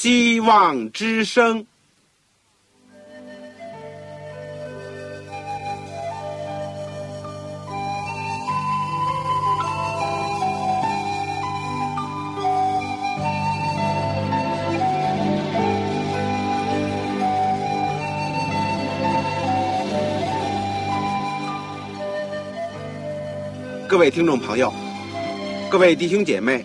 希望之声。各位听众朋友，各位弟兄姐妹，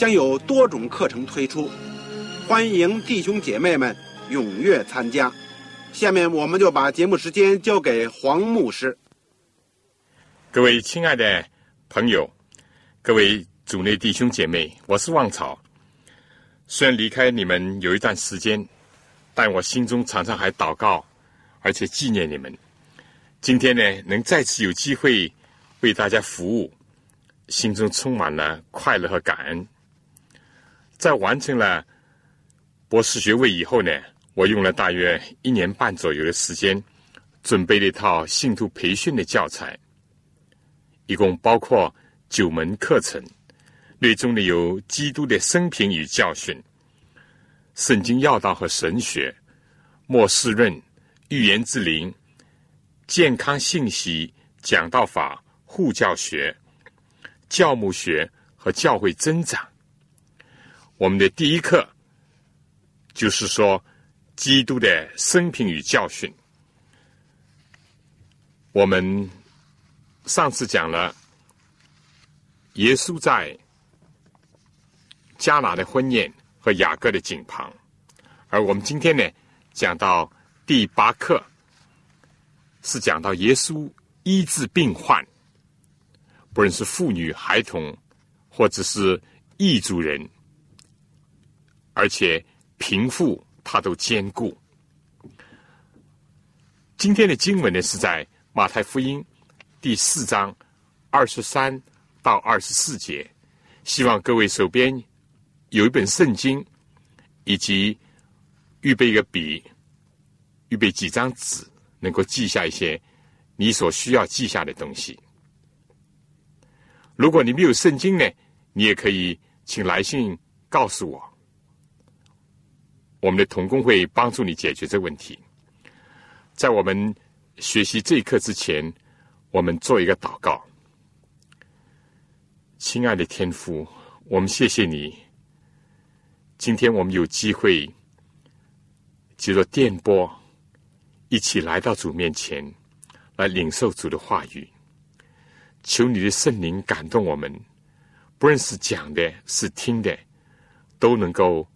将有多种课程推出，欢迎弟兄姐妹们踊跃参加。下面我们就把节目时间交给黄牧师。各位亲爱的朋友，各位组内弟兄姐妹，我是旺草。虽然离开你们有一段时间，但我心中常常还祷告，而且纪念你们。今天呢，能再次有机会。为大家服务，心中充满了快乐和感恩。在完成了博士学位以后呢，我用了大约一年半左右的时间，准备了一套信徒培训的教材，一共包括九门课程，内中呢有基督的生平与教训、圣经要道和神学、末世论、预言之灵、健康信息、讲道法。护教学、教牧学和教会增长。我们的第一课就是说基督的生平与教训。我们上次讲了耶稣在加拿的婚宴和雅各的井旁，而我们今天呢讲到第八课，是讲到耶稣医治病患。不论是妇女、孩童，或者是异族人，而且贫富他都兼顾。今天的经文呢是在马太福音第四章二十三到二十四节。希望各位手边有一本圣经，以及预备一个笔，预备几张纸，能够记下一些你所需要记下的东西。如果你没有圣经呢，你也可以请来信告诉我，我们的童工会帮助你解决这个问题。在我们学习这一课之前，我们做一个祷告。亲爱的天父，我们谢谢你，今天我们有机会借着电波一起来到主面前，来领受主的话语。求你的圣灵感动我们，不论是讲的，是听的，都能够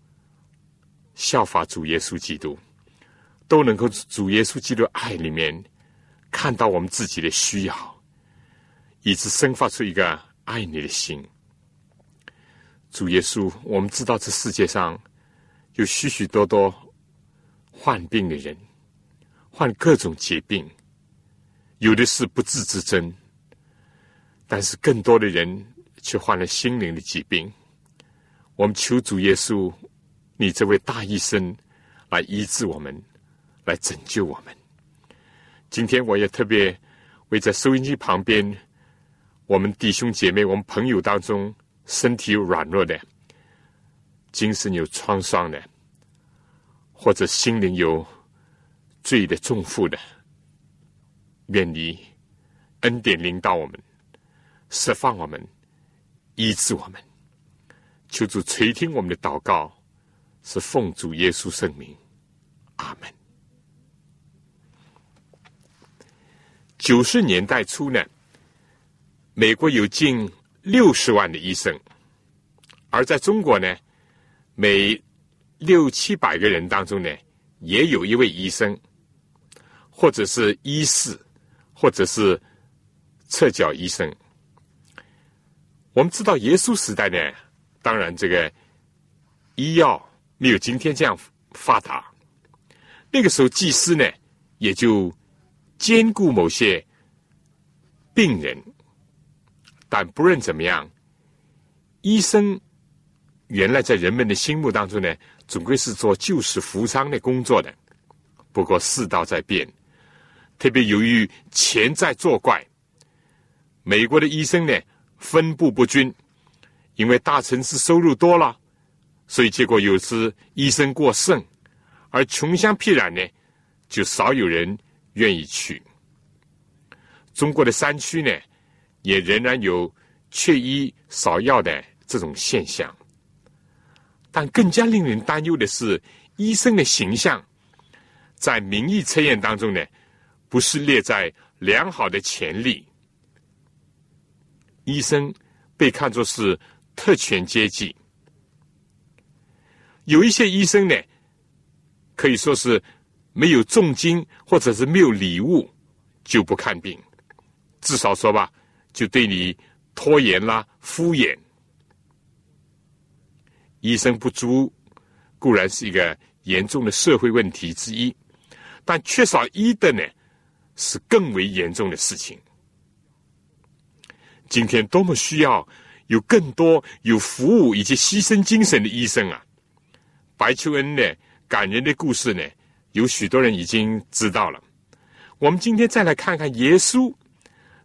效法主耶稣基督，都能够主耶稣基督爱里面看到我们自己的需要，以致生发出一个爱你的心。主耶稣，我们知道这世界上有许许多多患病的人，患各种疾病，有的是不治之症。但是更多的人却患了心灵的疾病。我们求主耶稣，你这位大医生来医治我们，来拯救我们。今天我也特别为在收音机旁边我们弟兄姐妹、我们朋友当中身体有软弱的、精神有创伤的，或者心灵有罪的重负的，愿你恩典领导我们。释放我们，医治我们，求主垂听我们的祷告，是奉主耶稣圣名，阿门。九十年代初呢，美国有近六十万的医生，而在中国呢，每六七百个人当中呢，也有一位医生，或者是医师，或者是侧脚医生。我们知道耶稣时代呢，当然这个医药没有今天这样发达。那个时候，祭司呢也就兼顾某些病人，但不论怎么样，医生原来在人们的心目当中呢，总归是做救死扶伤的工作的。不过世道在变，特别由于钱在作怪，美国的医生呢分布不均，因为大城市收入多了，所以结果有时医生过剩，而穷乡僻壤呢就少有人愿意去。中国的山区呢也仍然有缺医少药的这种现象，但更加令人担忧的是医生的形象。在民意测验当中呢，不是列在良好的潜力。医生被看作是特权阶级，有一些医生呢，可以说是没有重金或者是没有礼物就不看病，至少说吧，就对你拖延啦、敷衍。医生不足固然是一个严重的社会问题之一。但缺少医的呢，是更为严重的事情。今天多么需要有更多有服务以及牺牲精神的医生啊！白求恩呢，感人的故事呢，有许多人已经知道了。我们今天再来看看耶稣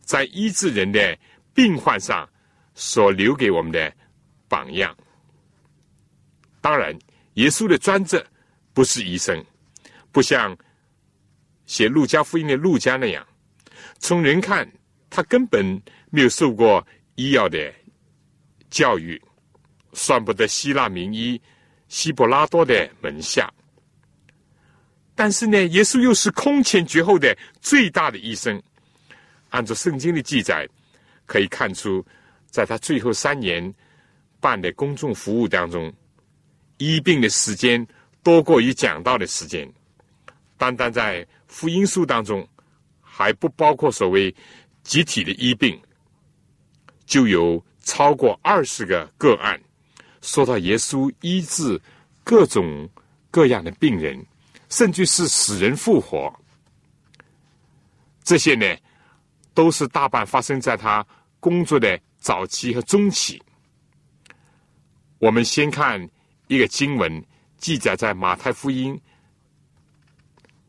在医治人的病患上所留给我们的榜样。当然，耶稣的专责不是医生，不像。写《路加福音》的路加那样，从人看，他根本没有受过医药的教育，算不得希腊名医希伯拉多的门下。但是呢，耶稣又是空前绝后的最大的医生。按照圣经的记载，可以看出，在他最后三年办的公众服务当中，医病的时间多过于讲道的时间。单单在福音书当中，还不包括所谓集体的医病，就有超过二十个个案，说到耶稣医治各种各样的病人，甚至是死人复活。这些呢，都是大半发生在他工作的早期和中期。我们先看一个经文，记载在马太福音。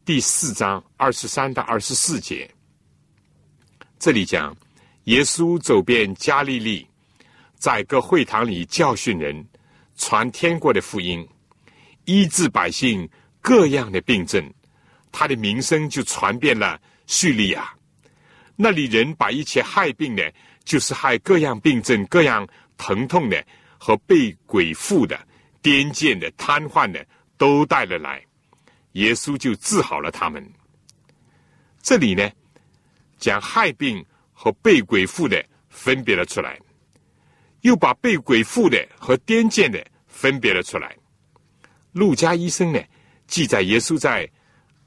第四章二十三到二十四节，这里讲耶稣走遍加利利，在各会堂里教训人，传天国的福音，医治百姓各样的病症，他的名声就传遍了叙利亚。那里人把一切害病的，就是害各样病症、各样疼痛的和被鬼附的、癫痫的、瘫痪的，都带了来。耶稣就治好了他们。这里呢，将害病和被鬼附的分别了出来，又把被鬼附的和癫痫的分别了出来。路加医生呢，记载耶稣在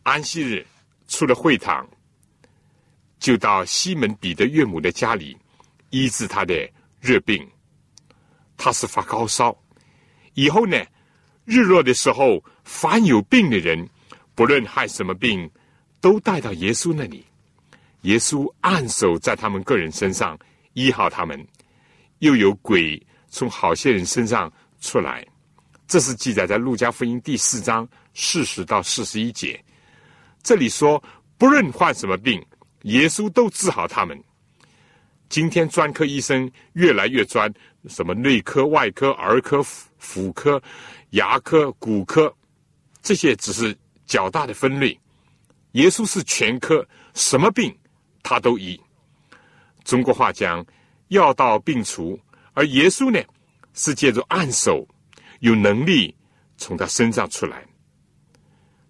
安息日出了会堂，就到西门彼得岳母的家里医治他的热病。他是发高烧，以后呢，日落的时候，凡有病的人。不论害什么病，都带到耶稣那里。耶稣按手在他们个人身上，医好他们。又有鬼从好些人身上出来。这是记载在路加福音第四章四十到四十一节。这里说，不论患什么病，耶稣都治好他们。今天专科医生越来越专，什么内科、外科、儿科、妇科、牙科、骨科，这些只是。较大的分类，耶稣是全科，什么病他都医。中国话讲药到病除，而耶稣呢是借助按手，有能力从他身上出来。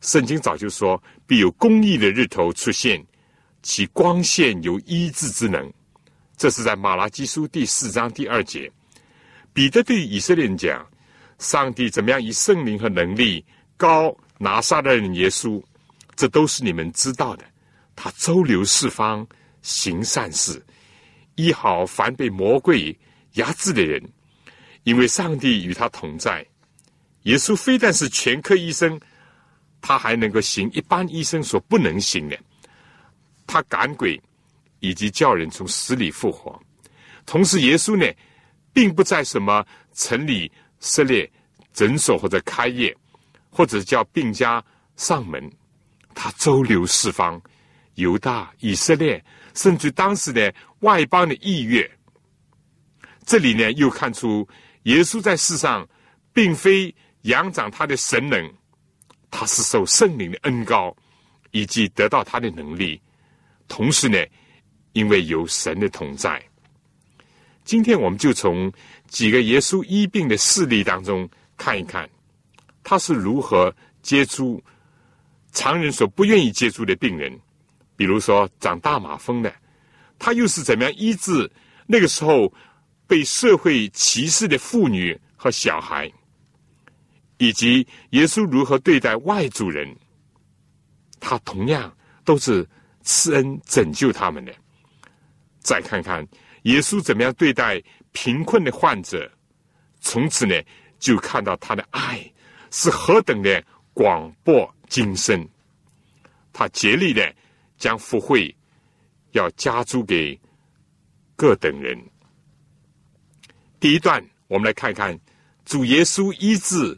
圣经早就说，必有公义的日头出现，其光线有医治之能。这是在马拉基书第四章第二节。彼得对以色列人讲：上帝怎么样以圣灵和能力高？拿撒勒人耶稣，这都是你们知道的。他周流四方，行善事，医好凡被魔鬼压制的人，因为上帝与他同在。耶稣非但是全科医生，他还能够行一般医生所不能行的，他赶鬼，以及叫人从死里复活。同时，耶稣呢，并不在什么城里设立诊所或者开业，或者叫病家上门，他周流四方，犹大、以色列，甚至当时的外邦的意乐。这里呢，又看出耶稣在世上，并非仰长他的神能，他是受圣灵的恩高，以及得到他的能力，同时呢，因为有神的同在。今天我们就从几个耶稣医病的事例当中看一看，他是如何接触常人所不愿意接触的病人，比如说长大马蜂的，他又是怎么样医治那个时候被社会歧视的妇女和小孩，以及耶稣如何对待外族人，他同样都是赐恩拯救他们的。再看看。耶稣怎么样对待贫困的患者？从此呢，就看到他的爱是何等的广博精深。他竭力的将福会要加诸给各等人。第一段，我们来看看主耶稣医治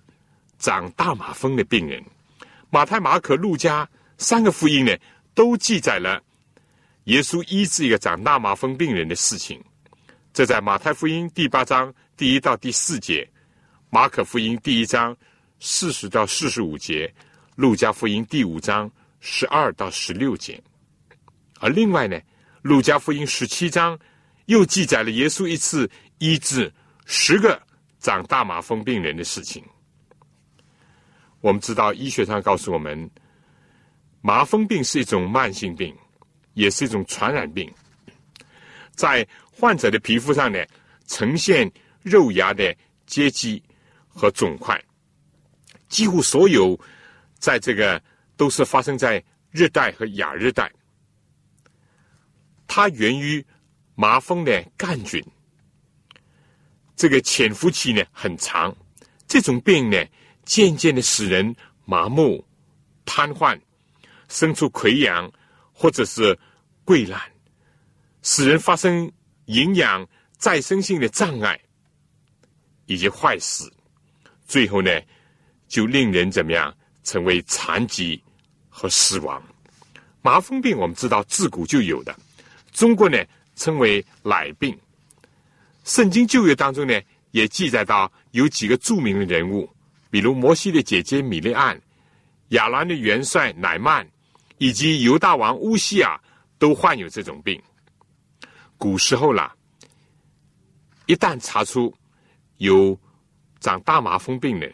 长大马蜂的病人。马太、马可、路加三个福音呢，都记载了。耶稣医治一个长大麻风病人的事情，这在马太福音第八章第一到第四节，马可福音第一章四十到四十五节，路加福音第五章十二到十六节。而另外呢，路加福音十七章又记载了耶稣一次医治十个长大麻风病人的事情。我们知道，医学上告诉我们，麻风病是一种慢性病。也是一种传染病，在患者的皮肤上呢，呈现肉芽的结积和肿块。几乎所有在这个都是发生在热带和亚热带。它源于麻风的杆菌，这个潜伏期呢很长。这种病呢，渐渐的使人麻木、瘫痪，生出溃疡。或者是溃烂，使人发生营养再生性的障碍，以及坏死，最后呢，就令人怎么样成为残疾和死亡。麻风病我们知道自古就有的，中国呢称为奶病。圣经旧约当中呢也记载到有几个著名的人物，比如摩西的姐姐米利安，亚兰的元帅乃曼。以及犹大王乌西亚都患有这种病。古时候啦，一旦查出有长大麻风病的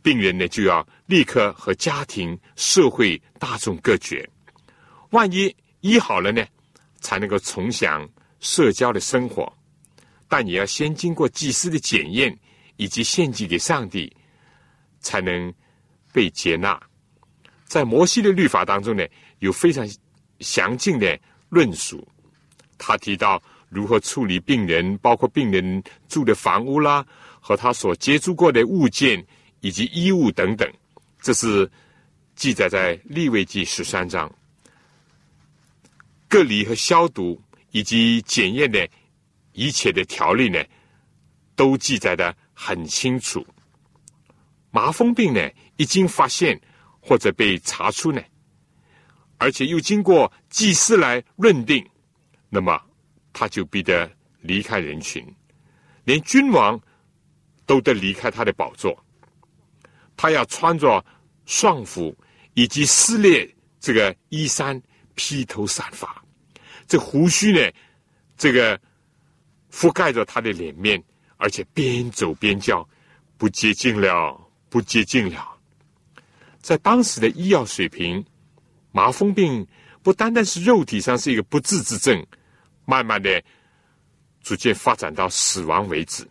病人呢，就要立刻和家庭、社会大众隔绝。万一医好了呢，才能够重享社交的生活。但也要先经过祭司的检验，以及献祭给上帝，才能被接纳。在摩西的律法当中呢，有非常详尽的论述。他提到如何处理病人，包括病人住的房屋啦，和他所接触过的物件以及衣物等等。这是记载在利未记十三章。隔离和消毒以及检验的一切的条例呢，都记载的很清楚。麻风病呢，已经发现。或者被查出呢，而且又经过祭司来认定，那么他就必得离开人群，连君王都得离开他的宝座。他要穿着丧服以及撕裂这个衣衫，披头散发，这胡须呢，这个覆盖着他的脸面，而且边走边叫：“不接近了，不接近了。”在当时的医药水平，麻风病不单单是肉体上是一个不治之症，慢慢的逐渐发展到死亡为止，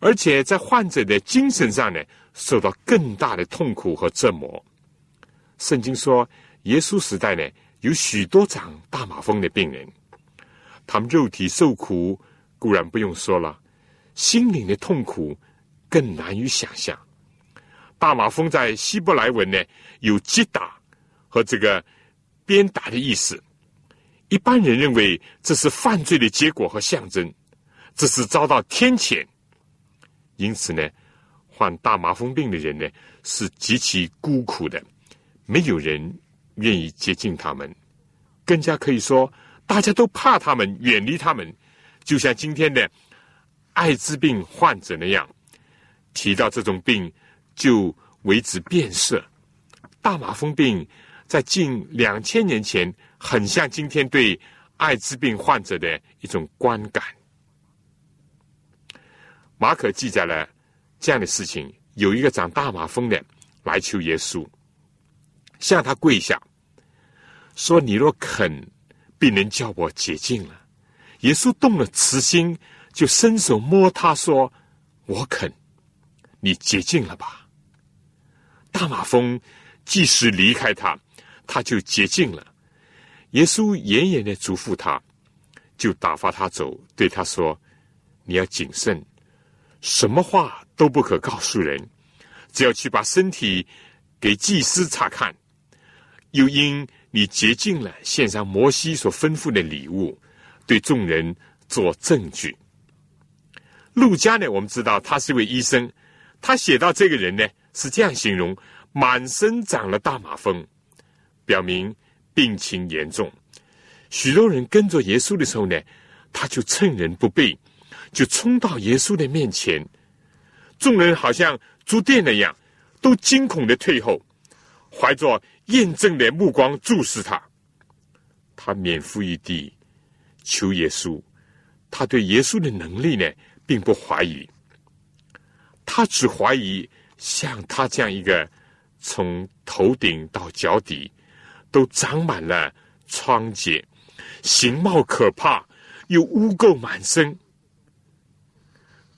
而且在患者的精神上呢，受到更大的痛苦和折磨。圣经说，耶稣时代呢，有许多长大麻风的病人，他们肉体受苦固然不用说了，心灵的痛苦更难于想象。大马蜂在希伯来文呢有击打和这个鞭打的意思。一般人认为这是犯罪的结果和象征，这是遭到天谴。因此呢，患大麻风病的人呢是极其孤苦的，没有人愿意接近他们，更加可以说大家都怕他们，远离他们。就像今天的艾滋病患者那样，提到这种病就为之变色。大麻风病在近两千年前，很像今天对艾滋病患者的一种观感。马可记载了这样的事情：有一个长大麻风的来求耶稣，向他跪下，说：“你若肯，必能叫我洁净了。”耶稣动了慈心，就伸手摸他说：“我肯，你洁净了吧。”大马蜂即使离开他，他就洁净了。耶稣严严的嘱咐他，就打发他走，对他说：“你要谨慎，什么话都不可告诉人，只要去把身体给祭司查看。又因你竭尽了，献上摩西所吩咐的礼物。”对众人做证据。陆家呢，我们知道他是一位医生，他写到这个人呢是这样形容：满身长了大马蜂，表明病情严重。许多人跟着耶稣的时候呢，他就趁人不备，就冲到耶稣的面前。众人好像住店那样，都惊恐的退后，怀着验证的目光注视他。他免负一地。求耶稣，他对耶稣的能力呢，并不怀疑。他只怀疑像他这样一个从头顶到脚底都长满了疮疖、形貌可怕又污垢满身、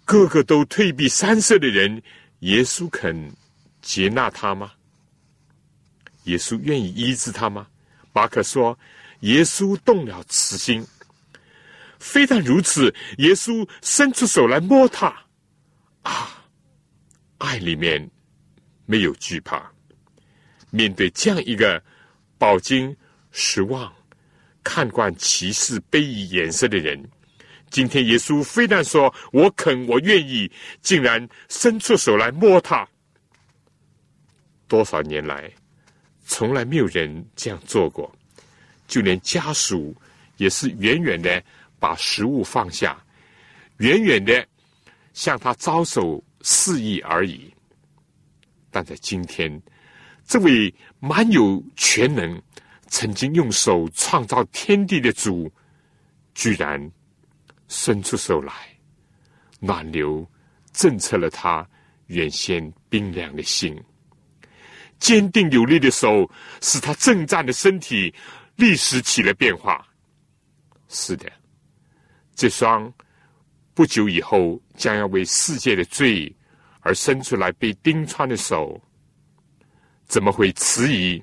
个个都退避三舍的人，耶稣肯接纳他吗？耶稣愿意医治他吗？马可说，耶稣动了慈心。非但如此，耶稣伸出手来摸他，啊，爱里面没有惧怕。面对这样一个饱经失望、看惯歧视、卑夷眼色的人，今天耶稣非但说我肯，我愿意，竟然伸出手来摸他。多少年来，从来没有人这样做过，就连家属也是远远的。把食物放下，远远的向他招手示意而已。但在今天，这位蛮有全能、曾经用手创造天地的主，居然伸出手来，暖流震彻了他原先冰凉的心。坚定有力的手，使他征战的身体立时起了变化。是的。这双不久以后将要为世界的罪而伸出来被钉穿的手，怎么会迟疑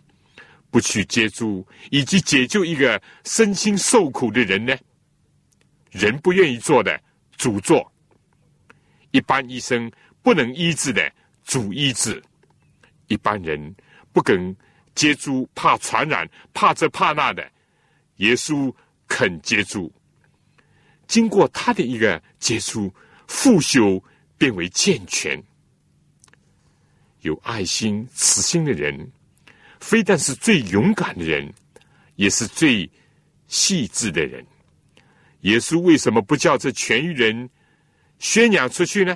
不去接住以及解救一个身心受苦的人呢？人不愿意做的，主做；一般医生不能医治的，主医治；一般人不肯接触，怕传染，怕这怕那的，耶稣肯接触。经过他的一个接触，复修变为健全。有爱心、慈心的人，非但是最勇敢的人，也是最细致的人。耶稣为什么不叫这痊愈人宣扬出去呢？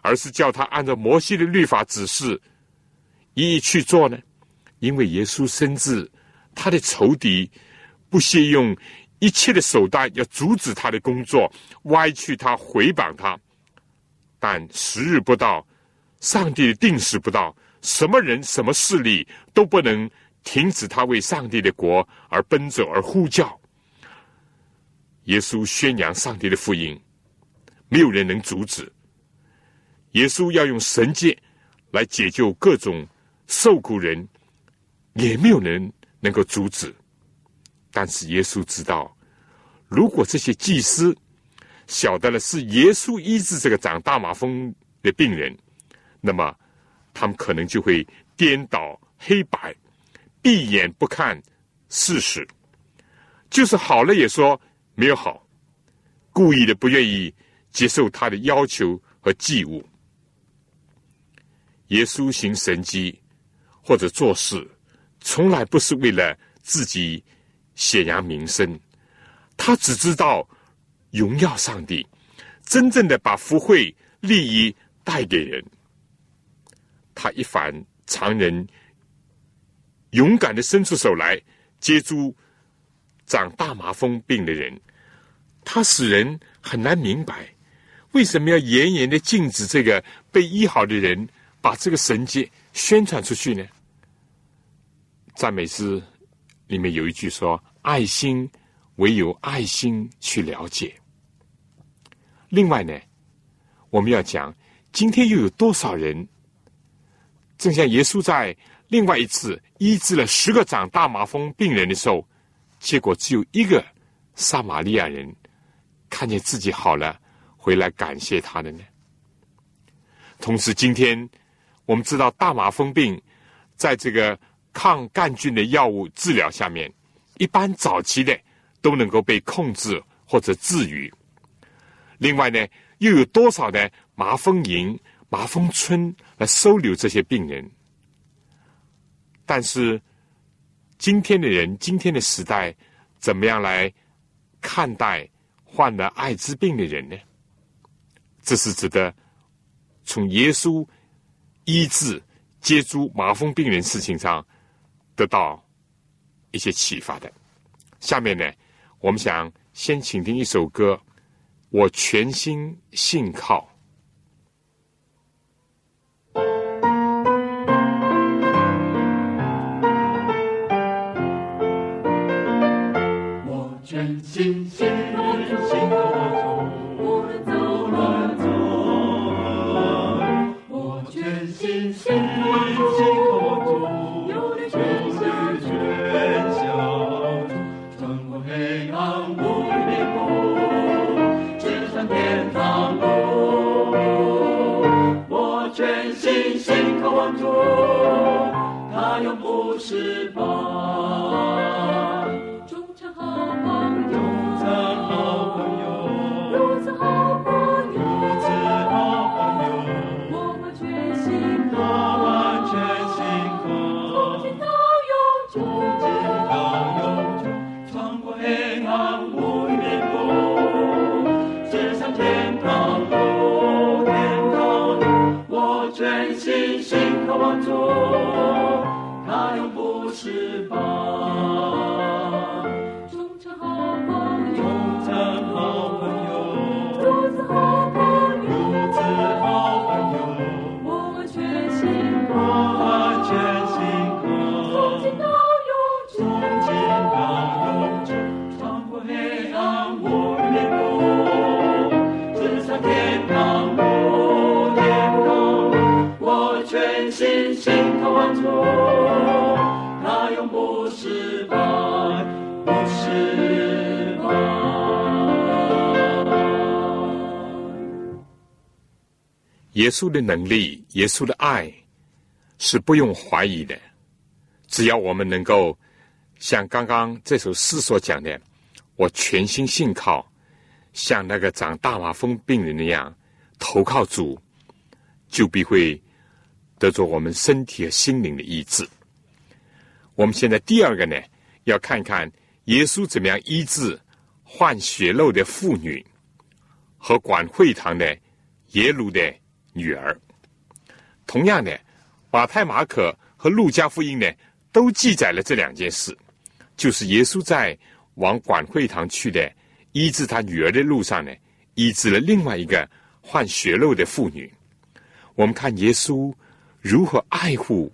而是叫他按照摩西的律法指示一一去做呢？因为耶稣深知他的仇敌不屑用。一切的手段要阻止他的工作，歪曲他，毁谤他。但时日不到，上帝的定时不到，什么人、什么势力都不能停止他为上帝的国而奔走而呼叫。耶稣宣扬上帝的福音，没有人能阻止。耶稣要用神迹来解救各种受苦人，也没有人能够阻止。但是耶稣知道，如果这些祭司晓得了是耶稣医治这个长大麻风的病人，那么他们可能就会颠倒黑白，闭眼不看事实，就是好了也说没有好，故意的不愿意接受他的要求和祭物。耶稣行神迹或者做事，从来不是为了自己显扬名声，他只知道荣耀上帝，真正的把福慧利益带给人。他一反常人，勇敢的伸出手来接住长大麻风病的人，他使人很难明白，为什么要严严的禁止这个被医好的人。把这个神迹宣传出去呢？赞美诗里面有一句说：“爱心唯有爱心去了解。”另外呢，我们要讲，今天又有多少人，正像耶稣在另外一次医治了十个长大麻风病人的时候，结果只有一个撒玛利亚人看见自己好了，回来感谢他的呢？同时，今天。我们知道大麻风病，在这个抗杆菌的药物治疗下面，一般早期的都能够被控制或者治愈。另外呢，又有多少的麻风营、麻风村来收留这些病人？但是今天的人，今天的时代，怎么样来看待患了艾滋病的人呢？这是值得从耶稣。医治接触麻风病人事情上得到一些启发的。下面呢，我们想先请听一首歌，《我全心信靠》。我全心信靠。耶稣的能力，耶稣的爱，是不用怀疑的。只要我们能够像刚刚这首诗所讲的，我全心信靠，像那个长大麻风病人那样投靠主，就必会得着我们身体和心灵的医治。我们现在第二个呢，要看看耶稣怎么样医治患血漏的妇女和管会堂的耶鲁的。女儿，同样的，马太、马可和路加福音呢，都记载了这两件事，就是耶稣在往管会堂去的医治他女儿的路上呢，医治了另外一个患血漏的妇女。我们看耶稣如何爱护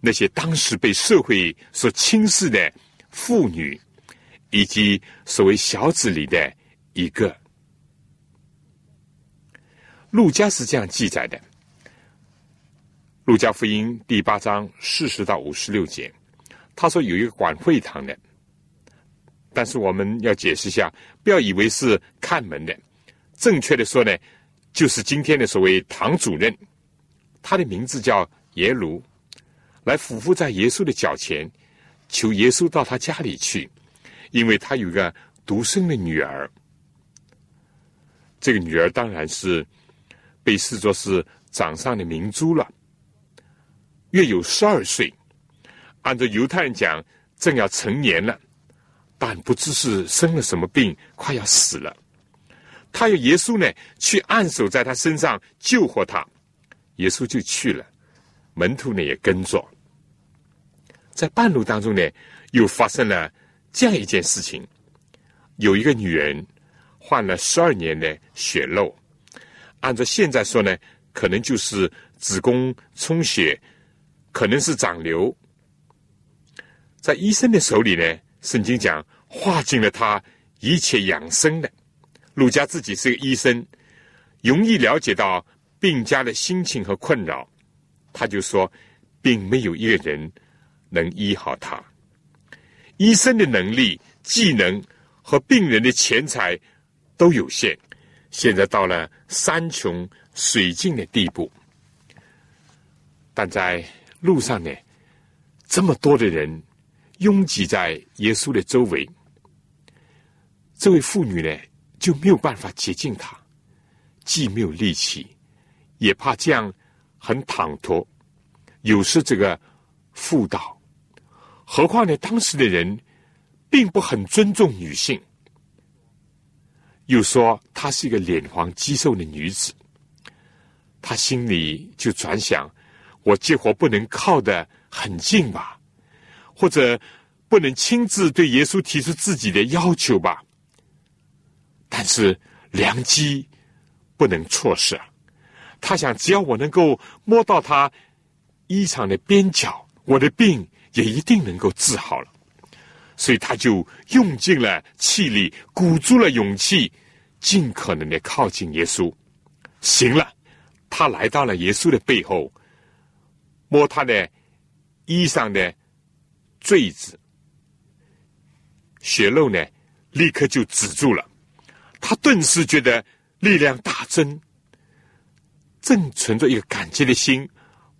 那些当时被社会所轻视的妇女，以及所谓小子里的一个。路加是这样记载的，《路加福音》第八章四十到五十六节，他说有一个管会堂的，但是我们要解释一下，不要以为是看门的，正确的说呢，就是今天的所谓堂主任，他的名字叫耶鲁，来俯伏在耶稣的脚前，求耶稣到他家里去，因为他有一个独生的女儿。这个女儿当然是被视作是掌上的明珠了，约有十二岁，按照犹太人讲，正要成年了，但不知是生了什么病，快要死了。他要耶稣呢去按手在他身上救活他，耶稣就去了，门徒呢也跟着。在半路当中呢，又发生了这样一件事情：有一个女人患了十二年的血漏，按照现在说呢，可能就是子宫充血，可能是长瘤。在医生的手里呢，圣经讲化尽了他一切养生的。陆家自己是个医生，容易了解到病家的心情和困扰，他就说，并没有一个人能医好他。医生的能力、技能和病人的钱财都有限，现在到了山穷水尽的地步。但在路上呢，这么多的人拥挤在耶稣的周围，这位妇女呢？就没有办法接近他，既没有力气，也怕这样很唐突，有失这个妇道。何况呢，当时的人并不很尊重女性，又说她是一个脸黄肌瘦的女子，他心里就转想：我这活不能靠得很近吧，或者不能亲自对耶稣提出自己的要求吧。但是良机不能错失啊！他想，只要我能够摸到他衣裳的边角，我的病也一定能够治好了。所以他就用尽了气力，鼓足了勇气，尽可能的靠近耶稣。行了，他来到了耶稣的背后，摸他的衣裳的坠子，血漏呢，立刻就止住了。他顿时觉得力量大增，正存着一个感激的心，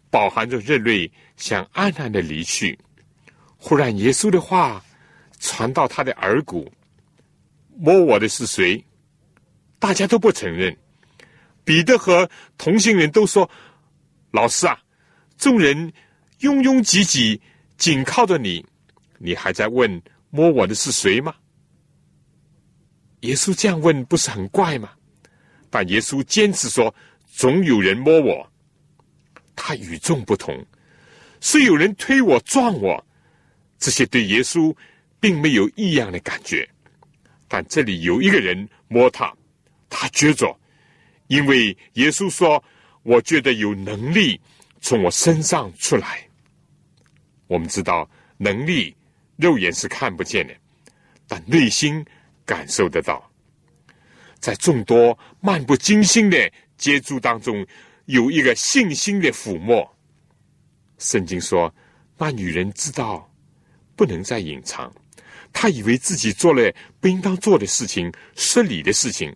饱含着热泪，想暗暗的离去。忽然，耶稣的话传到他的耳骨：“摸我的是谁？”大家都不承认。彼得和同行人都说：“老师啊，众人拥拥挤挤，紧靠着你，你还在问摸我的是谁吗？”耶稣这样问不是很怪吗？但耶稣坚持说：“总有人摸我。”他与众不同，是有人推我、撞我，这些对耶稣并没有异样的感觉。但这里有一个人摸他，他觉着，因为耶稣说：“我觉得有能力从我身上出来。”我们知道，能力肉眼是看不见的，但内心。感受得到，在众多漫不经心的接触当中，有一个信心的抚摸。圣经说，那女人知道不能再隐藏，他以为自己做了不应当做的事情、失礼的事情，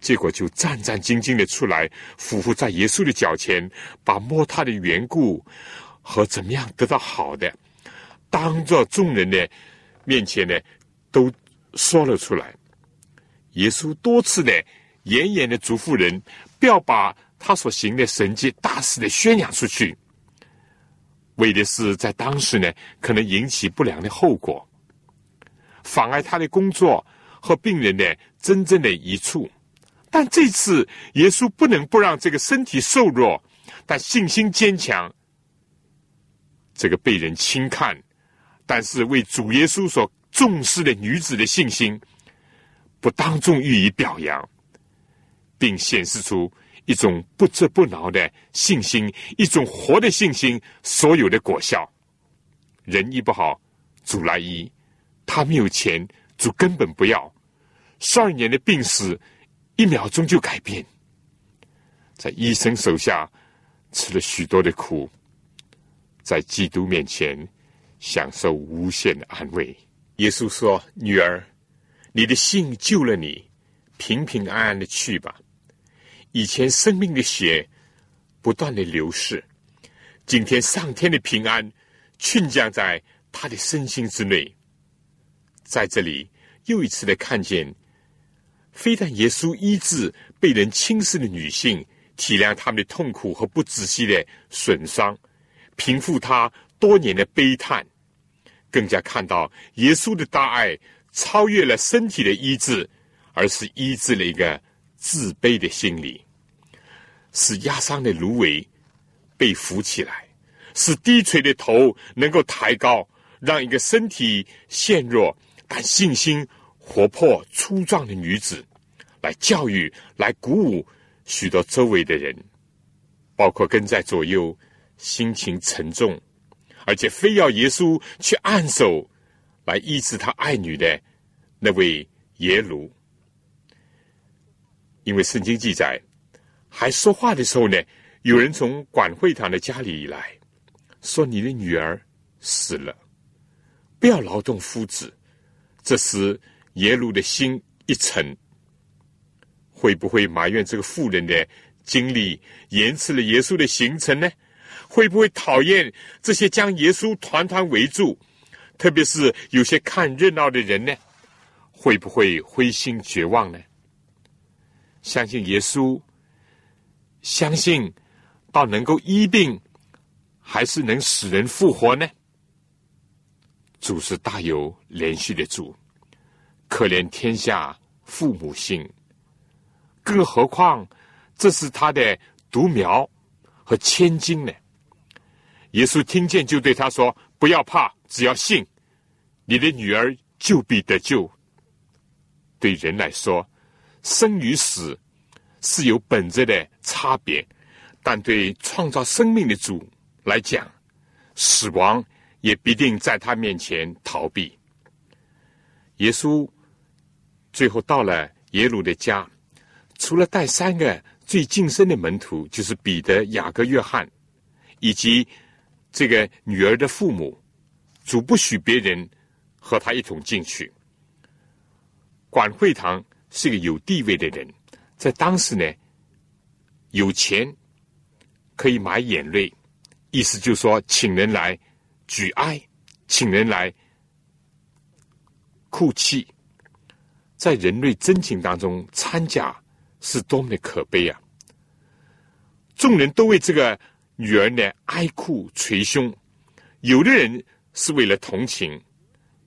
结果就战战兢兢的出来，俯伏在耶稣的脚前，把摸他的缘故和怎么样得到好的，当着众人的面前呢，都。说了出来，耶稣多次的严严的嘱咐人，不要把他所行的神迹大肆的宣扬出去，为的是在当时呢，可能引起不良的后果，妨碍他的工作和病人的真正的一处。但这次耶稣不能不让这个身体瘦弱但信心坚强，这个被人轻看，但是为主耶稣所。重视的女子的信心，不当众予以表扬，并显示出一种不折不挠的信心，一种活的信心所有的果效。人医不好，主来医；他没有钱，主根本不要。十二年的病史，一秒钟就改变。在医生手下吃了许多的苦，在基督面前享受无限的安慰。耶稣说：“女儿，你的信救了你，平平安安的去吧。以前生命的血不断的流逝，今天上天的平安群降在他的身心之内。在这里又一次的看见，非但耶稣医治被人轻视的女性，体谅他们的痛苦和不仔细的损伤，平复她多年的悲叹，更加看到耶稣的大爱超越了身体的医治，而是医治了一个自卑的心理，使压伤的芦苇被扶起来，使低垂的头能够抬高，让一个身体陷弱。但信心活泼粗壮的女子，来教育、来鼓舞许多周围的人，包括跟在左右、心情沉重，而且非要耶稣去按手来医治他爱女的那位耶鲁。因为圣经记载，还说话的时候呢，有人从管会堂的家里来说：“你的女儿死了，不要劳动夫子。”这时，耶路的心一沉，会不会埋怨这个妇人的经历延迟了耶稣的行程呢？会不会讨厌这些将耶稣团团围住，特别是有些看热闹的人呢？会不会灰心绝望呢？相信耶稣，相信到能够医病，还是能使人复活呢？主是大有连续的主，可怜天下父母心，更何况这是他的独苗和千金呢？耶稣听见就对他说：“不要怕，只要信，你的女儿就必得救。”对人来说，生与死是有本质的差别，但对创造生命的主来讲，死亡。也必定在他面前逃避。耶稣最后到了耶鲁的家，除了带三个最近身的门徒，就是彼得、雅各、约翰，以及这个女儿的父母，主不许别人和他一同进去。管会堂是个有地位的人，在当时呢，有钱可以买眼泪，意思就是说，请人来。举哀，请人来哭泣，在人类真情当中参加，是多么的可悲啊！众人都为这个女儿呢哀哭捶胸，有的人是为了同情、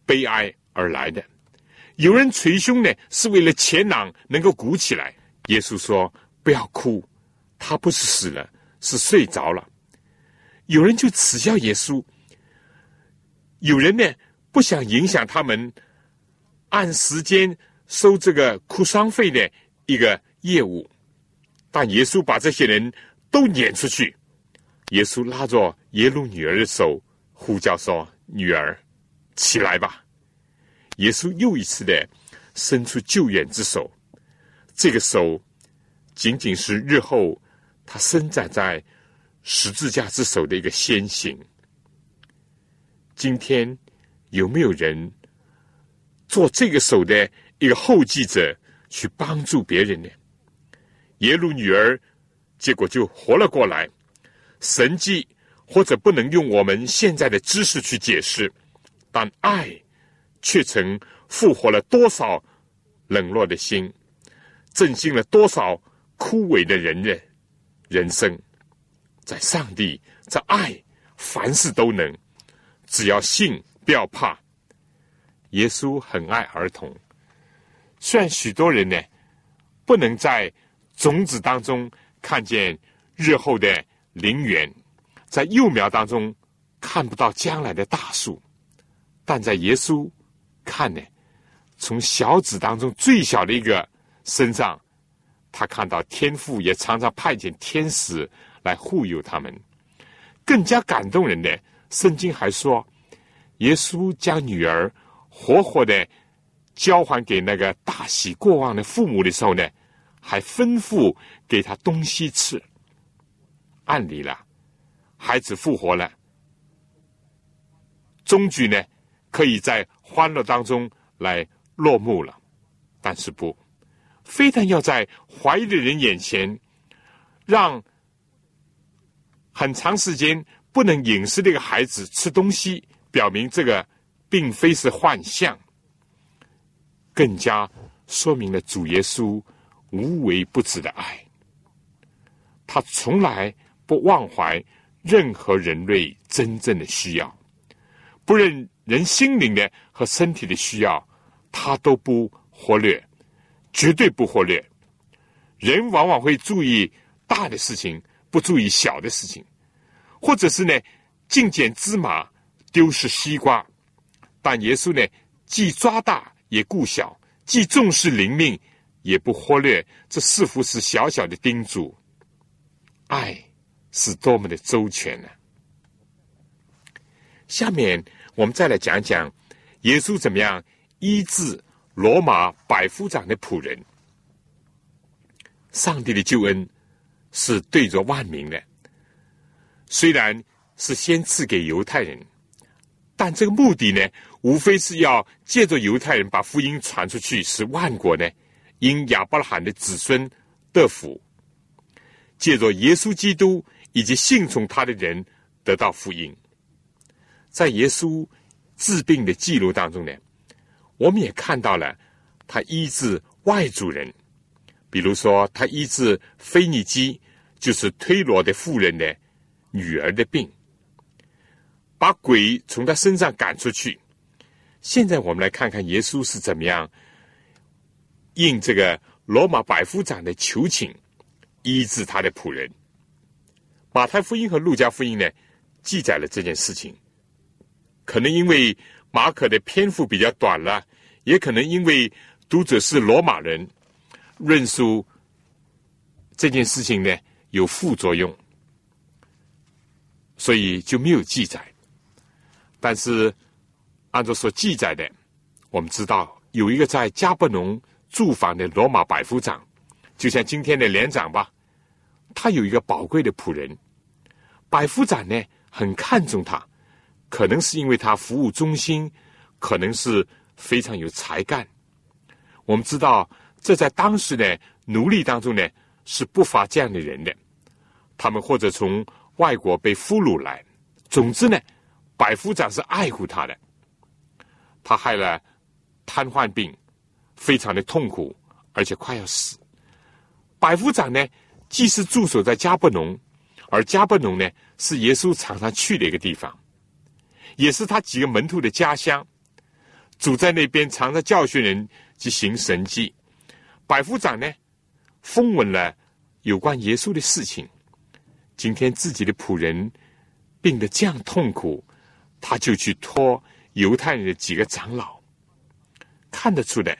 悲哀而来的，有人捶胸呢是为了前囊能够鼓起来。耶稣说：“不要哭，他不是死了，是睡着了。”有人就耻笑耶稣。有人呢不想影响他们按时间收这个哭丧费的一个业务，但耶稣把这些人都撵出去。耶稣拉着耶路女儿的手，呼叫说：“女儿，起来吧！”耶稣又一次的伸出救援之手，这个手仅仅是日后他伸展在十字架之手的一个先行。今天有没有人做这个手的一个后继者，去帮助别人呢？耶路女儿结果就活了过来，神迹或者不能用我们现在的知识去解释，但爱却曾复活了多少冷落的心，振兴了多少枯萎的人人人生。在上帝，在爱，凡事都能。只要信，不要怕。耶稣很爱儿童，虽然许多人呢不能在种子当中看见日后的陵园，在幼苗当中看不到将来的大树，但在耶稣看呢，从小子当中最小的一个身上，他看到天父也常常派遣天使来护佑他们。更加感动人的。圣经还说，耶稣将女儿活活的交还给那个大喜过望的父母的时候呢，还吩咐给他东西吃。按理了，孩子复活了，终局呢可以在欢乐当中来落幕了。但是不，非但要在怀疑的人眼前，让很长时间。不能饮食这个孩子吃东西，表明这个并非是幻象，更加说明了主耶稣无微不至的爱。他从来不忘怀任何人类真正的需要，不论人心灵的和身体的需要，他都不忽略，绝对不忽略。人往往会注意大的事情，不注意小的事情，或者是呢，尽捡芝麻，丢失西瓜。但耶稣呢，既抓大也顾小，既重视灵命，也不忽略这似乎是小小的叮嘱。爱是多么的周全呢？下面我们再来讲讲耶稣怎么样医治罗马百夫长的仆人。上帝的救恩是对着万民的，虽然是先赐给犹太人，但这个目的呢，无非是要借着犹太人把福音传出去，使万国呢因亚伯拉罕的子孙得福。借着耶稣基督以及信从他的人得到福音，在耶稣治病的记录当中呢，我们也看到了他医治外族人，比如说他医治腓尼基，就是推罗的妇人的女儿的病，把鬼从他身上赶出去。现在我们来看看耶稣是怎么样应这个罗马百夫长的求请。医治他的仆人，马太福音和路加福音呢，记载了这件事情。可能因为马可的篇幅比较短了，也可能因为读者是罗马人，论述这件事情呢有副作用，所以就没有记载。但是按照所记载的，我们知道有一个在加布农驻防的罗马百夫长。就像今天的连长吧，他有一个宝贵的仆人，百夫长呢很看重他，可能是因为他服务忠心，可能是非常有才干。我们知道，这在当时的奴隶当中呢是不乏这样的人的，他们或者从外国被俘虏来，总之呢，百夫长是爱护他的。他害了瘫痪病，非常的痛苦，而且快要死。百夫长呢，既是驻守在加布农，而加布农呢是耶稣常常去的一个地方，也是他几个门徒的家乡。主在那边常常教训人及行神迹。百夫长呢，风闻了有关耶稣的事情。今天自己的仆人病得这样痛苦，他就去托犹太人的几个长老，看得出来，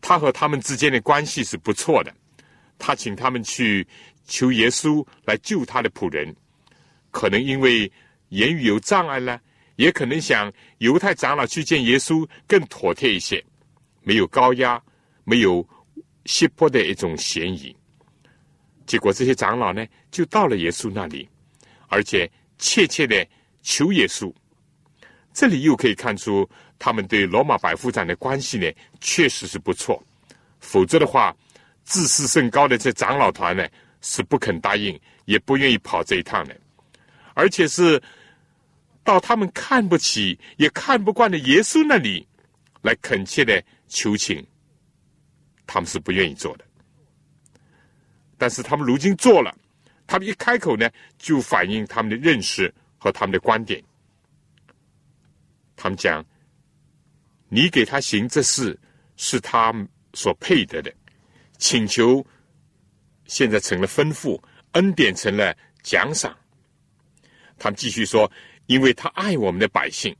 他和他们之间的关系是不错的。他请他们去求耶稣来救他的仆人，可能因为言语有障碍呢，也可能想犹太长老去见耶稣更妥帖一些，没有高压，没有胁迫的一种嫌疑。结果这些长老呢，就到了耶稣那里，而且切切的求耶稣。这里又可以看出他们对罗马百夫长的关系呢，确实是不错，否则的话。自视甚高的这长老团呢，是不肯答应，也不愿意跑这一趟的，而且是到他们看不起也看不惯的耶稣那里来恳切的求情，他们是不愿意做的。但是他们如今做了，他们一开口呢，就反映他们的认识和他们的观点。他们讲：“你给他行这事，是他所配得的。”请求现在成了吩咐，恩典成了奖赏。他们继续说：“因为他爱我们的百姓，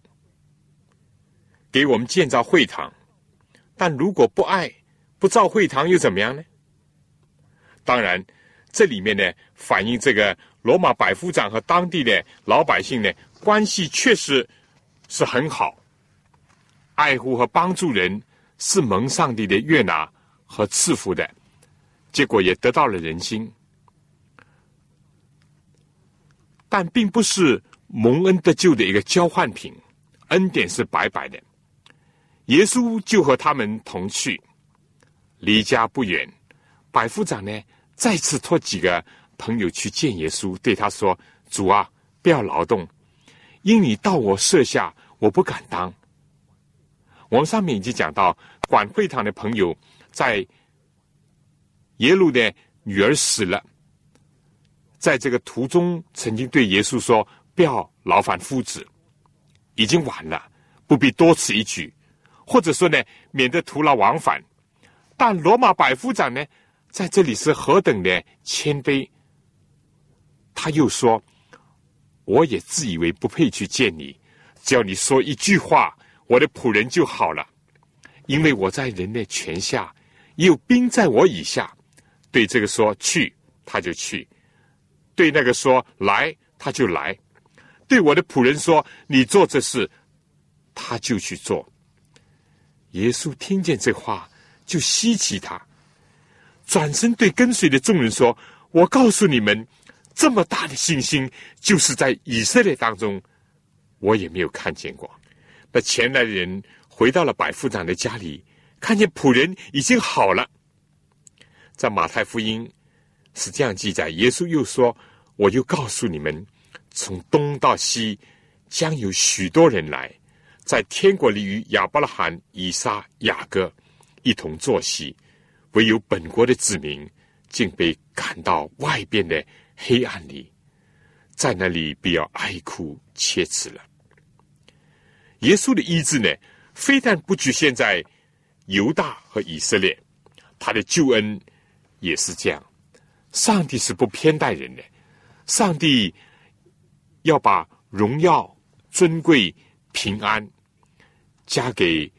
给我们建造会堂。但如果不爱，不造会堂又怎么样呢？”当然，这里面呢，反映这个罗马百夫长和当地的老百姓呢，关系确实是很好，爱护和帮助人是蒙上帝的悦纳。和赐福的结果也得到了人心，但并不是蒙恩得救的一个交换品，恩典是白白的。耶稣就和他们同去，离家不远。百夫长呢，再次托几个朋友去见耶稣，对他说：“主啊，不要劳动，因你到我舍下，我不敢当。我们上面已经讲到，管会堂的朋友在耶路的女儿死了，在这个途中曾经对耶稣说：“不要劳烦夫子，已经晚了，不必多此一举。”或者说呢，免得徒劳往返。但罗马百夫长呢，在这里是何等的谦卑。他又说：“我也自以为不配去见你，只要你说一句话。”我的仆人就好了，因为我在人的权下，也有兵在我以下。对这个说去，他就去；对那个说来，他就来；对我的仆人说你做这事，他就去做。耶稣听见这话，就稀奇他，转身对跟随的众人说：“我告诉你们，这么大的信心，就是在以色列当中，我也没有看见过。”那前来的人回到了百夫长的家里，看见仆人已经好了。在马太福音是这样记载：耶稣又说：“我就告诉你们，从东到西将有许多人来，在天国里与亚伯拉罕、以撒、雅各一同坐席；唯有本国的子民，竟被赶到外边的黑暗里，在那里必要哀哭切齿了。”耶稣的医治呢，非但不局限在犹大和以色列，他的救恩也是这样。上帝是不偏待人的，上帝要把荣耀、尊贵、平安加给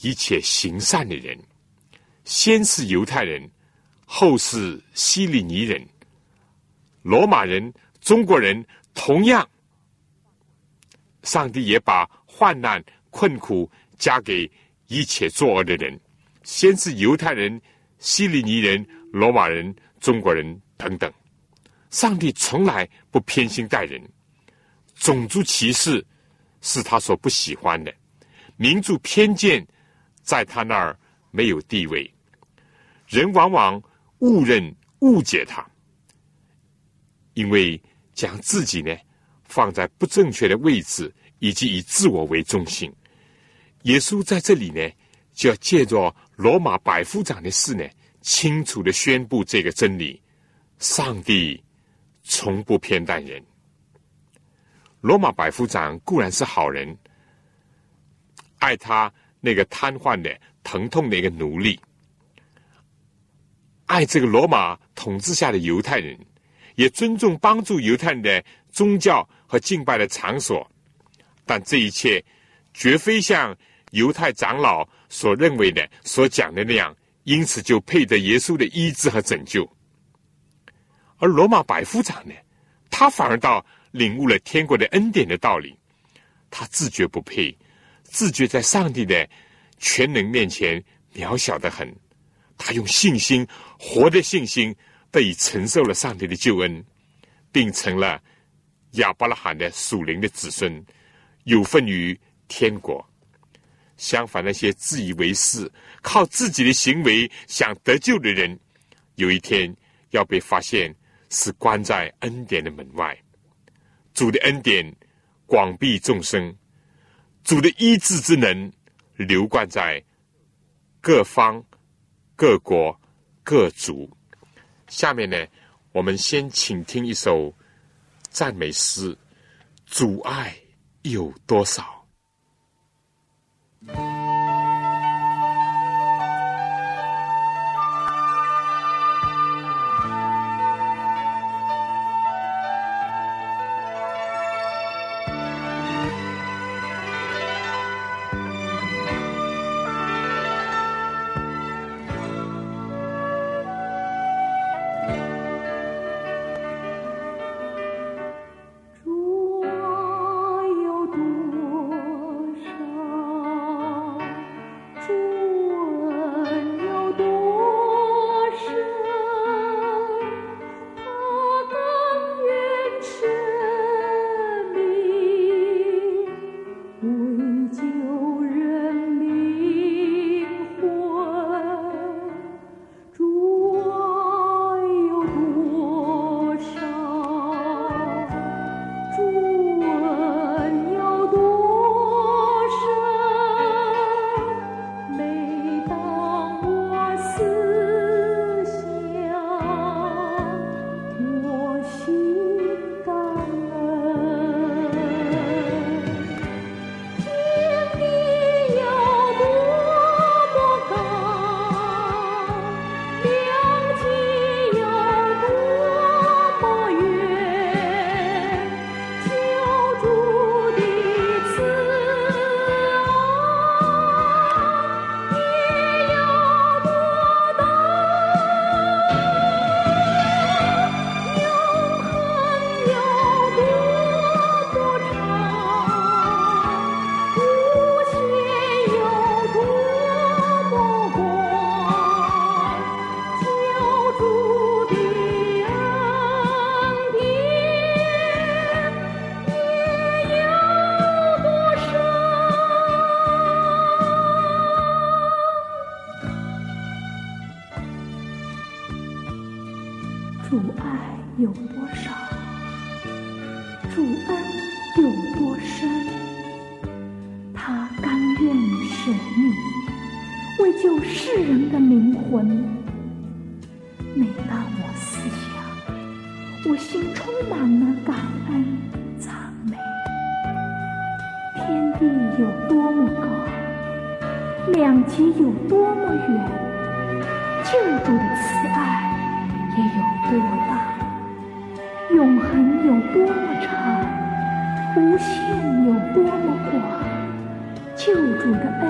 一切行善的人。先是犹太人，后是希利尼人、罗马人、中国人，同样，上帝也把。患难困苦加给一切作恶的人，先是犹太人、希利尼人、罗马人、中国人等等。上帝从来不偏心待人，种族歧视是他所不喜欢的，民族偏见在他那儿没有地位。人往往误认、误解他，因为将自己呢放在不正确的位置。以及以自我为中心，耶稣在这里呢，就要借着罗马百夫长的事呢，清楚的宣布这个真理：上帝从不偏待人。罗马百夫长固然是好人，爱他那个瘫痪的、疼痛的一个奴隶，爱这个罗马统治下的犹太人，也尊重帮助犹太人的宗教和敬拜的场所。但这一切绝非像犹太长老所认为的、所讲的那样，因此就配得耶稣的医治和拯救。而罗马百夫长呢，他反而倒领悟了天国的恩典的道理。他自觉不配，自觉在上帝的全能面前渺小的很。他用信心活的信心，得以承受了上帝的救恩，并成了亚伯拉罕的属灵的子孙。有份于天国。相反，那些自以为是、靠自己的行为想得救的人，有一天要被发现是关在恩典的门外。主的恩典广庇众生，主的医治之能流贯在各方、各国、各族。下面呢，我们先请听一首赞美诗：主爱。有多少？主爱有多少，主恩有多深，他甘愿舍命为救世人的灵魂。每当我思想，我心充满了感恩赞美。天地有多么高，两极有多么远，救主的慈爱。有多大，永恒有多么长，无限有多么广，救主的恩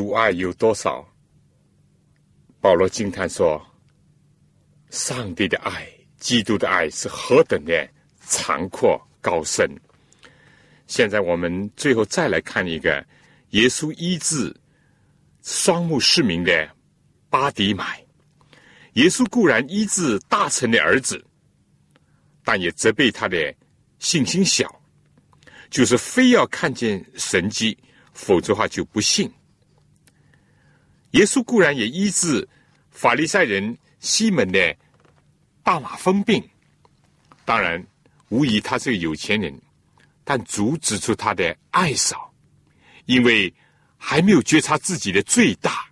主爱有多少？保罗惊叹说：“上帝的爱，基督的爱是何等的长阔高深。”现在我们最后再来看一个耶稣医治双目失明的巴迪买。耶稣固然医治大臣的儿子，但也责备他的信心小，就是非要看见神迹，否则的话就不信。耶稣固然也医治法利赛人西门的大马疯病，当然无疑他是个有钱人，但主指出他的爱少，因为还没有觉察自己的罪大，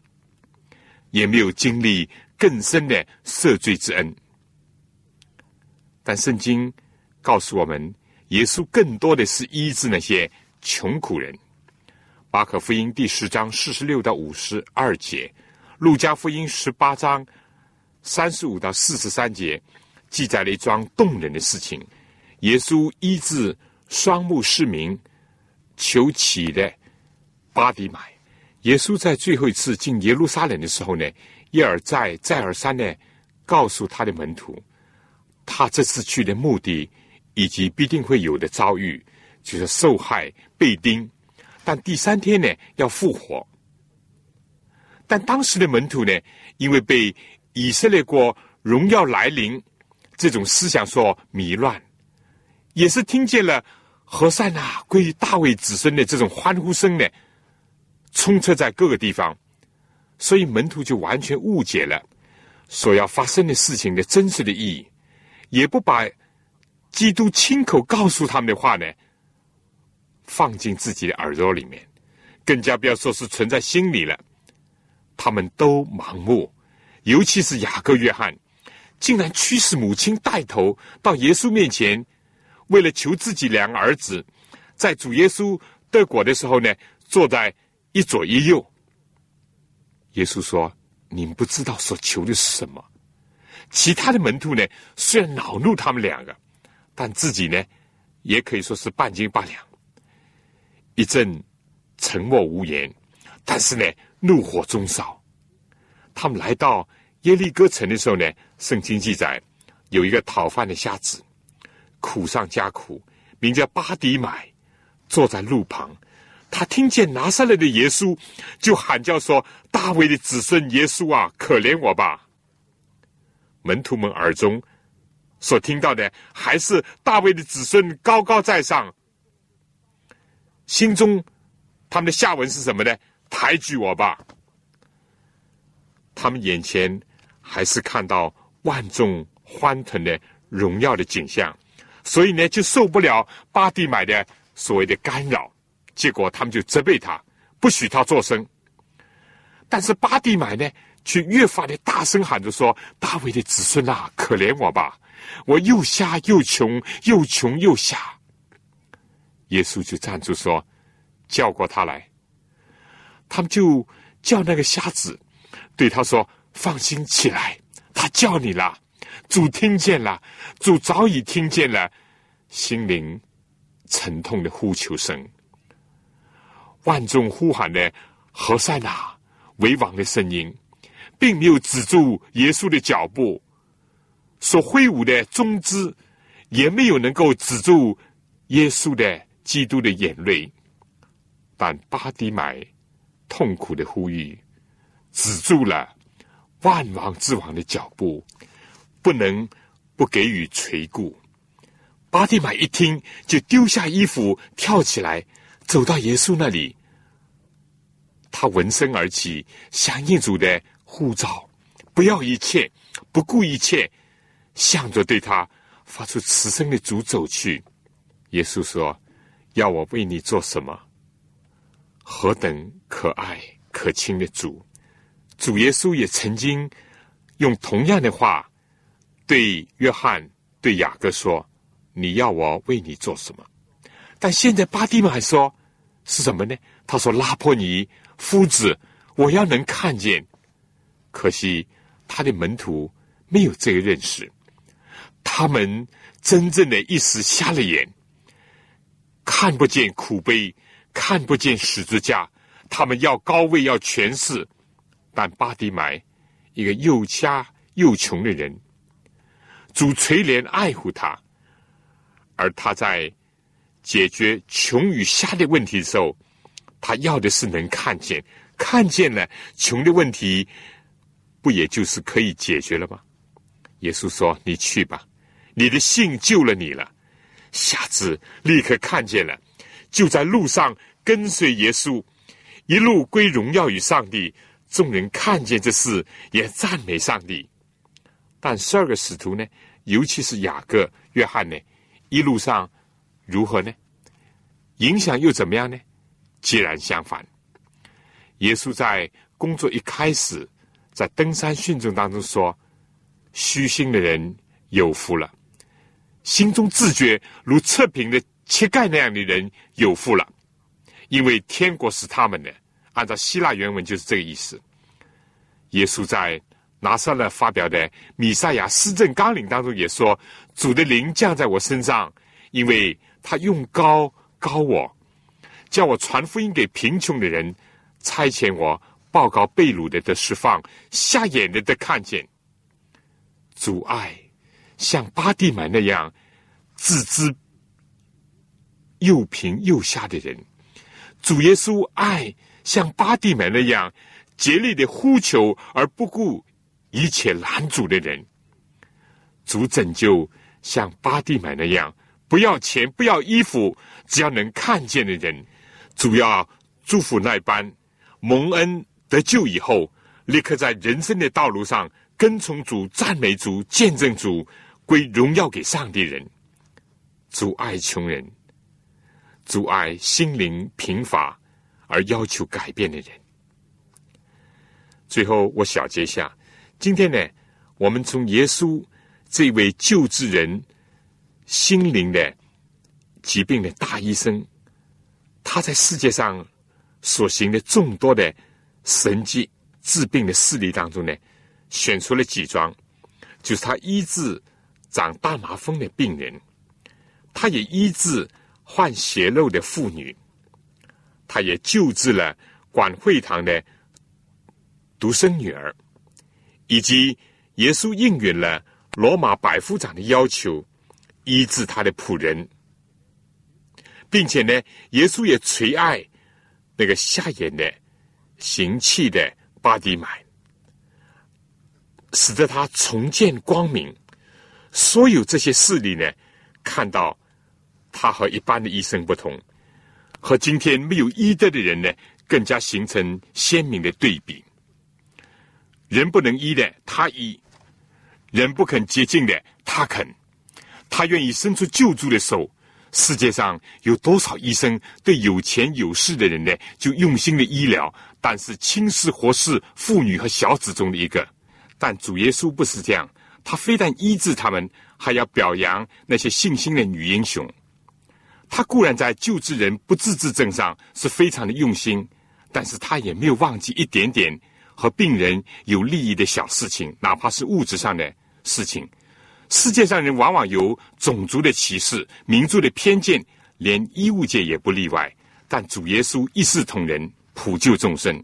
也没有经历更深的赦罪之恩。但圣经告诉我们，耶稣更多的是医治那些穷苦人。马可福音第十章四十六到五十二节，路加福音十八章三十五到四十三节，记载了一桩动人的事情：耶稣医治双目失明、求乞的巴迪买。耶稣在最后一次进耶路撒冷的时候呢，一而再、再而三的告诉他的门徒，他这次去的目的以及必定会有的遭遇，就是受害、被钉。但第三天呢，要复活。但当时的门徒呢，因为被以色列国荣耀来临这种思想所迷乱，也是听见了和善呐归于大卫子孙的这种欢呼声呢，充斥在各个地方，所以门徒就完全误解了所要发生的事情的真实的意义，也不把基督亲口告诉他们的话呢。放进自己的耳朵里面，更加不要说是存在心里了。他们都盲目，尤其是雅各、约翰，竟然驱使母亲带头到耶稣面前，为了求自己两个儿子，在主耶稣得果的时候呢，坐在一左一右。耶稣说：“你们不知道所求的是什么。”其他的门徒呢，虽然恼怒他们两个，但自己呢，也可以说是半斤八两。一阵沉默无言，但是呢，怒火中烧。他们来到耶利哥城的时候呢，圣经记载有一个讨饭的瞎子，苦上加苦，名叫巴迪买，坐在路旁。他听见拿撒勒的耶稣，就喊叫说：“大卫的子孙耶稣啊，可怜我吧！”门徒们耳中所听到的，还是大卫的子孙高高在上。心中，他们的下文是什么呢？抬举我吧！他们眼前还是看到万众欢腾的荣耀的景象，所以呢，就受不了巴蒂买的所谓的干扰，结果他们就责备他，不许他作声。但是巴蒂买呢，却越发的大声喊着说：“大卫的子孙啊，可怜我吧！我又瞎又穷，又穷又瞎。”耶稣就站住说：“叫过他来。”他们就叫那个瞎子，对他说：“放心起来，他叫你了，主听见了，主早已听见了，心灵沉痛的呼求声，万众呼喊的何塞纳为王的声音，并没有止住耶稣的脚步，所挥舞的中枝也没有能够止住耶稣的基督的眼泪，但巴迪买。”痛苦的呼吁，止住了万王之王的脚步，不能不给予垂顾。巴蒂买一听，就丢下衣服，跳起来，走到耶稣那里。他闻声而起，响应主的呼召，不要一切，不顾一切，向着对他发出慈声的主走去。耶稣说：“要我为你做什么？”何等可爱可亲的主！主耶稣也曾经用同样的话对约翰、对雅各说：“你要我为你做什么？”但现在巴蒂还说：“是什么呢？”他说：“拉破尼夫子，我要能看见。”可惜他的门徒没有这个认识，他们真正的一时瞎了眼，看不见苦悲。看不见十字架，他们要高位，要权势，但巴迪买一个又瞎又穷的人，主垂怜爱护他，而他在解决穷与瞎的问题的时候，他要的是能看见，看见了穷的问题，不也就是可以解决了吗？耶稣说：“你去吧，你的信救了你了。”瞎子立刻看见了。就在路上跟随耶稣，一路归荣耀与上帝。众人看见这事，也赞美上帝。但十二个使徒呢，尤其是雅各、约翰呢，一路上如何呢？影响又怎么样呢？截然相反。耶稣在工作一开始，在登山训众当中说：“虚心的人有福了，心中自觉如测评的。”乞丐那样的人有福了，因为天国是他们的。按照希腊原文就是这个意思。耶稣在拿撒勒发表的米赛亚施政纲领当中也说：“主的灵降在我身上，因为他用高高我，叫我传福音给贫穷的人，差遣我报告被掳的的释放，瞎眼的的看见。阻碍像巴蒂买那样自知。”又贫又瞎的人，主耶稣爱像巴蒂买那样竭力的呼求而不顾一切拦阻的人，主拯救像巴蒂买那样不要钱不要衣服只要能看见的人，主要祝福那般蒙恩得救以后立刻在人生的道路上跟从主赞美主见证主归荣耀给上帝人，阻碍穷人。阻碍心灵贫乏而要求改变的人。最后，我小结一下，今天呢，我们从耶稣这位救治人心灵的疾病的大医生，他在世界上所行的众多的神迹治病的事例当中呢，选出了几桩，就是他医治长大麻风的病人，他也医治。患血漏的妇女，他也救治了管会堂的独生女儿，以及耶稣应允了罗马百夫长的要求，医治他的仆人，并且呢，耶稣也垂爱那个瞎眼的行气的巴迪买，使得他重见光明。所有这些事例呢，看到。他和一般的医生不同，和今天没有医德的人呢，更加形成鲜明的对比。人不能医的，他医；人不肯接近的，他肯。他愿意伸出救助的手。世界上有多少医生对有钱有势的人呢，就用心的医疗，但是轻视活视妇女和小子中的一个。但主耶稣不是这样，他非但医治他们，还要表扬那些信心的女英雄。他固然在救治人不治之症上是非常的用心，但是他也没有忘记一点点和病人有利益的小事情，哪怕是物质上的事情。世界上人往往有种族的歧视、民族的偏见，连医务界也不例外。但主耶稣一视同仁，普救众生。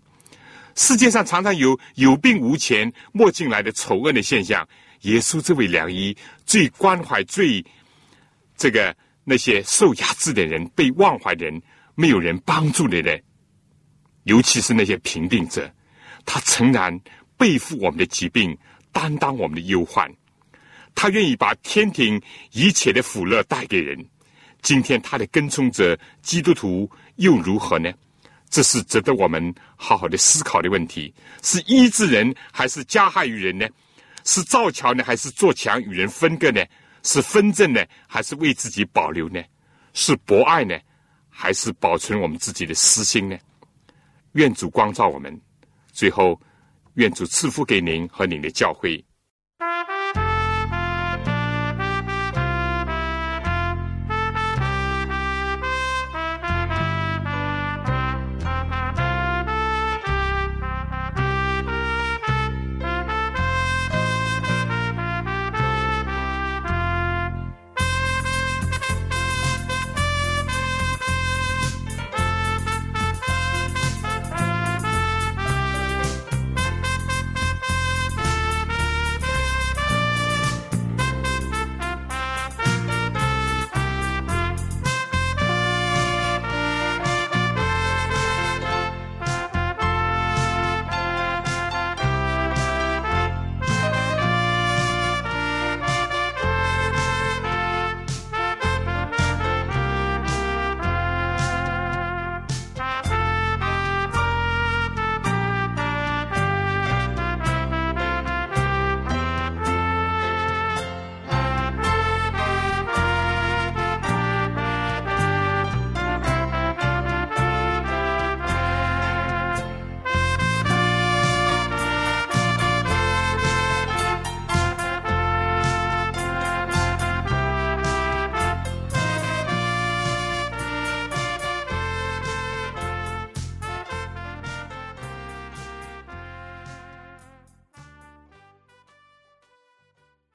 世界上常常有有病无钱莫进来的丑恶的现象，耶稣这位良医最关怀、最这个那些受压制的人、被忘怀的人、没有人帮助的人，尤其是那些贫病者，他诚然背负我们的疾病，担当我们的忧患。他愿意把天庭一切的福乐带给人。今天他的跟从者基督徒又如何呢？这是值得我们好好的思考的问题：是医治人还是加害于人呢？是造桥呢还是做墙与人分割呢？是分赠呢还是为自己保留呢？是博爱呢还是保存我们自己的私心呢？愿主光照我们。最后，愿主赐福给您和您的教会。